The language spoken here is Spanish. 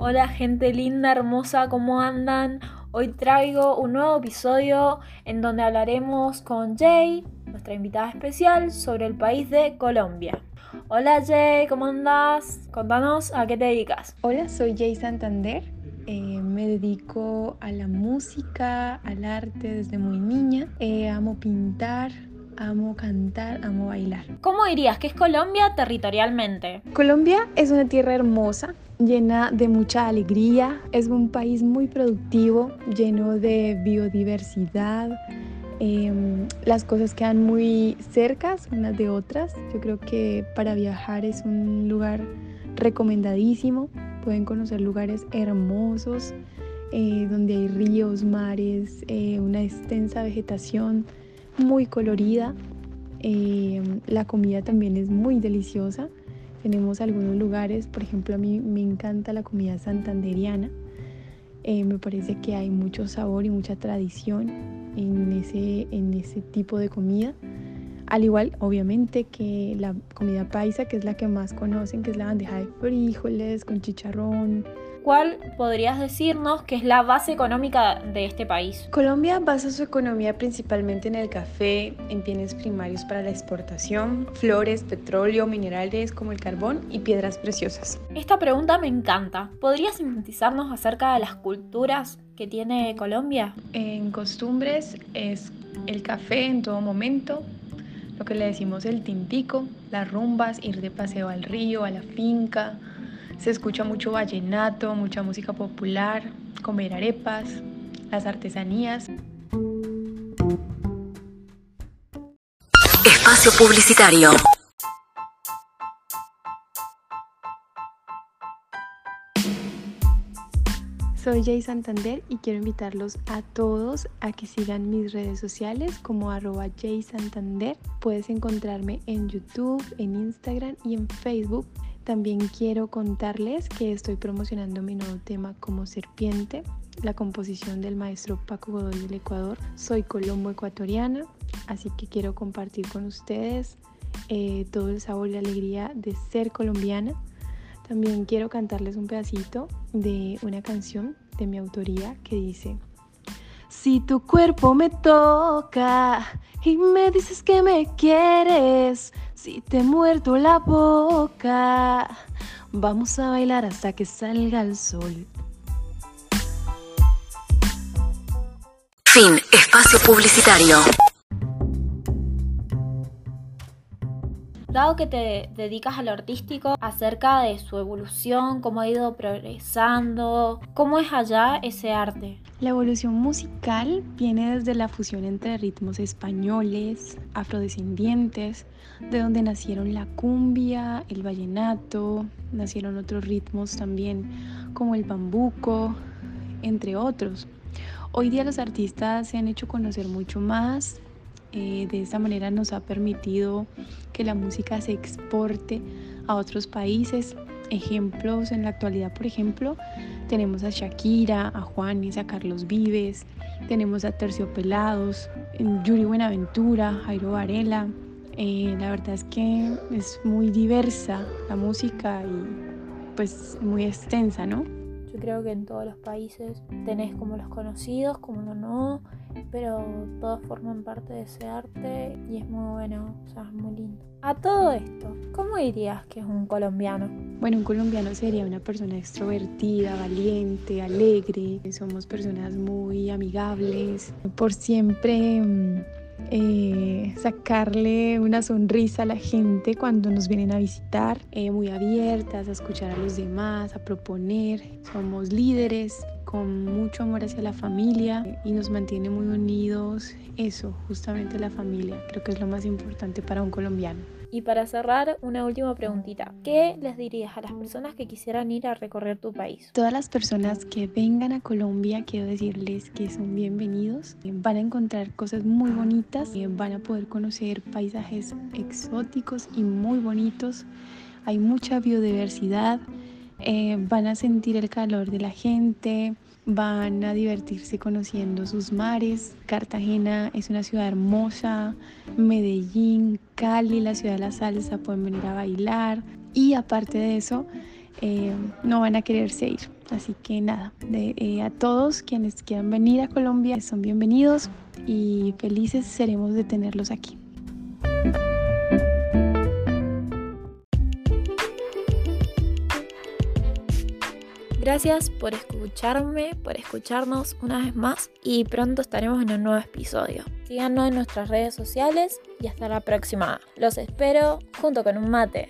Hola gente linda, hermosa, ¿cómo andan? Hoy traigo un nuevo episodio en donde hablaremos con Jay, nuestra invitada especial, sobre el país de Colombia. Hola Jay, ¿cómo andas? Contanos a qué te dedicas. Hola, soy Jay Santander. Eh, me dedico a la música, al arte desde muy niña. Eh, amo pintar, amo cantar, amo bailar. ¿Cómo dirías que es Colombia territorialmente? Colombia es una tierra hermosa, llena de mucha alegría, es un país muy productivo, lleno de biodiversidad. Em, las cosas quedan muy cercas unas de otras. Yo creo que para viajar es un lugar recomendadísimo. Pueden conocer lugares hermosos eh, donde hay ríos, mares, eh, una extensa vegetación muy colorida. Em, la comida también es muy deliciosa. Tenemos algunos lugares, por ejemplo, a mí me encanta la comida santanderiana. Eh, me parece que hay mucho sabor y mucha tradición en ese, en ese tipo de comida. Al igual, obviamente, que la comida paisa, que es la que más conocen, que es la bandeja de frijoles con chicharrón, ¿Cuál podrías decirnos que es la base económica de este país? Colombia basa su economía principalmente en el café, en bienes primarios para la exportación, flores, petróleo, minerales como el carbón y piedras preciosas. Esta pregunta me encanta. ¿Podrías sintetizarnos acerca de las culturas que tiene Colombia? En costumbres es el café en todo momento, lo que le decimos el tintico, las rumbas, ir de paseo al río, a la finca, se escucha mucho vallenato, mucha música popular, comer arepas, las artesanías. Espacio Publicitario. Soy Jay Santander y quiero invitarlos a todos a que sigan mis redes sociales como arroba Jay Santander. Puedes encontrarme en YouTube, en Instagram y en Facebook también quiero contarles que estoy promocionando mi nuevo tema como serpiente, la composición del maestro Paco Godoy del Ecuador. Soy colombo ecuatoriana, así que quiero compartir con ustedes eh, todo el sabor y la alegría de ser colombiana. También quiero cantarles un pedacito de una canción de mi autoría que dice, si tu cuerpo me toca y me dices que me quieres, si te muerto la boca, vamos a bailar hasta que salga el sol. Fin, espacio publicitario. Dado que te dedicas a lo artístico, acerca de su evolución, cómo ha ido progresando, cómo es allá ese arte. La evolución musical viene desde la fusión entre ritmos españoles, afrodescendientes, de donde nacieron la cumbia, el vallenato, nacieron otros ritmos también como el bambuco, entre otros. Hoy día los artistas se han hecho conocer mucho más, eh, de esta manera nos ha permitido que la música se exporte a otros países. Ejemplos en la actualidad, por ejemplo, tenemos a Shakira, a Juanes, a Carlos Vives, tenemos a Terciopelados, Yuri Buenaventura, Jairo Varela. Eh, la verdad es que es muy diversa la música y pues muy extensa, ¿no? Creo que en todos los países tenés como los conocidos, como los no, pero todos forman parte de ese arte y es muy bueno, o sea, es muy lindo. A todo esto, ¿cómo dirías que es un colombiano? Bueno, un colombiano sería una persona extrovertida, valiente, alegre. Somos personas muy amigables. Por siempre mm, sacarle una sonrisa a la gente cuando nos vienen a visitar, eh, muy abiertas a escuchar a los demás, a proponer. Somos líderes con mucho amor hacia la familia y nos mantiene muy unidos. Eso, justamente la familia, creo que es lo más importante para un colombiano. Y para cerrar, una última preguntita. ¿Qué les dirías a las personas que quisieran ir a recorrer tu país? Todas las personas que vengan a Colombia, quiero decirles que son bienvenidos. Van a encontrar cosas muy bonitas, van a poder conocer paisajes exóticos y muy bonitos. Hay mucha biodiversidad, eh, van a sentir el calor de la gente, van a divertirse conociendo sus mares. Cartagena es una ciudad hermosa, Medellín, Cali, la ciudad de la salsa, pueden venir a bailar y aparte de eso, eh, no van a quererse ir Así que nada, eh, a todos quienes quieran venir a Colombia son bienvenidos y felices seremos de tenerlos aquí. Gracias por escucharme, por escucharnos una vez más y pronto estaremos en un nuevo episodio. Síganos en nuestras redes sociales y hasta la próxima. Los espero junto con un mate.